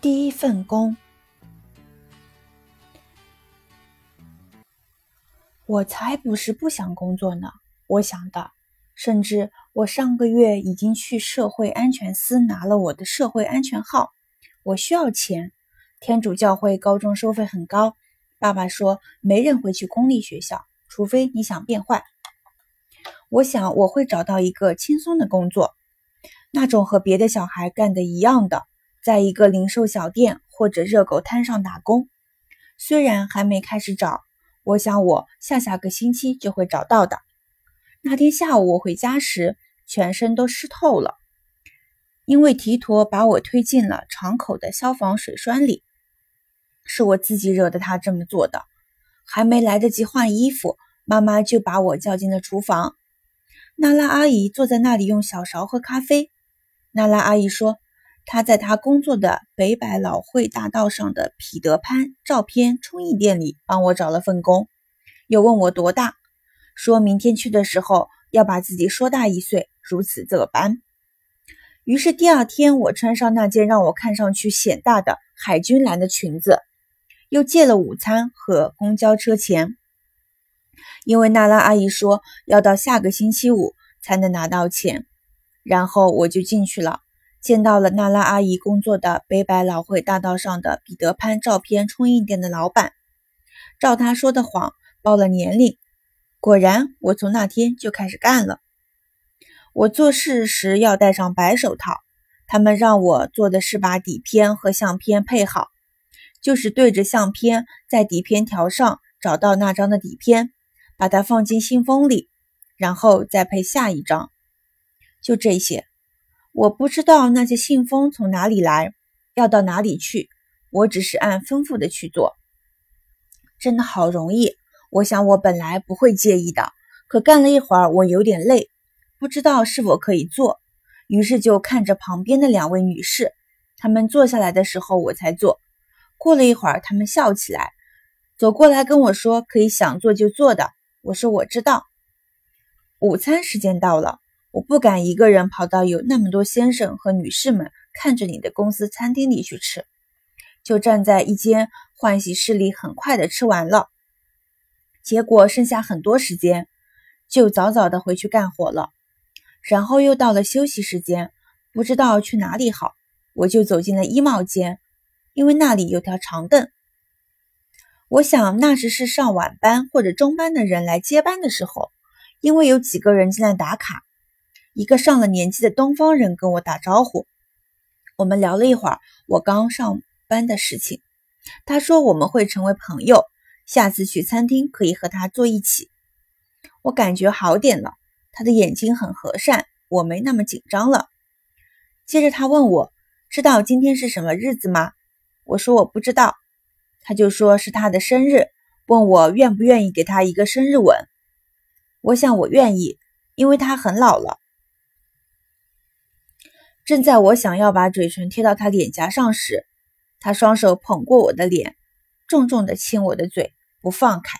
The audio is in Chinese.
第一份工，我才不是不想工作呢。我想的，甚至我上个月已经去社会安全司拿了我的社会安全号。我需要钱，天主教会高中收费很高。爸爸说没人会去公立学校，除非你想变坏。我想我会找到一个轻松的工作，那种和别的小孩干的一样的。在一个零售小店或者热狗摊上打工，虽然还没开始找，我想我下下个星期就会找到的。那天下午我回家时，全身都湿透了，因为提托把我推进了敞口的消防水栓里，是我自己惹得他这么做的。还没来得及换衣服，妈妈就把我叫进了厨房。娜拉阿姨坐在那里用小勺喝咖啡。娜拉阿姨说。他在他工作的北百老汇大道上的彼得潘照片冲印店里帮我找了份工，又问我多大，说明天去的时候要把自己说大一岁，如此这般。于是第二天，我穿上那件让我看上去显大的海军蓝的裙子，又借了午餐和公交车钱，因为娜拉阿姨说要到下个星期五才能拿到钱，然后我就进去了。见到了娜拉阿姨工作的北百老汇大道上的彼得潘照片冲印店的老板，照他说的谎报了年龄，果然我从那天就开始干了。我做事时要戴上白手套，他们让我做的是把底片和相片配好，就是对着相片在底片条上找到那张的底片，把它放进信封里，然后再配下一张，就这些。我不知道那些信封从哪里来，要到哪里去。我只是按吩咐的去做，真的好容易。我想我本来不会介意的，可干了一会儿，我有点累，不知道是否可以做，于是就看着旁边的两位女士，她们坐下来的时候我才做。过了一会儿，她们笑起来，走过来跟我说：“可以想做就做的。”我说：“我知道。”午餐时间到了。我不敢一个人跑到有那么多先生和女士们看着你的公司餐厅里去吃，就站在一间换洗室里，很快的吃完了。结果剩下很多时间，就早早的回去干活了。然后又到了休息时间，不知道去哪里好，我就走进了衣帽间，因为那里有条长凳。我想那时是上晚班或者中班的人来接班的时候，因为有几个人进来打卡。一个上了年纪的东方人跟我打招呼，我们聊了一会儿我刚上班的事情。他说我们会成为朋友，下次去餐厅可以和他坐一起。我感觉好点了，他的眼睛很和善，我没那么紧张了。接着他问我知道今天是什么日子吗？我说我不知道。他就说是他的生日，问我愿不愿意给他一个生日吻。我想我愿意，因为他很老了。正在我想要把嘴唇贴到他脸颊上时，他双手捧过我的脸，重重地亲我的嘴，不放开。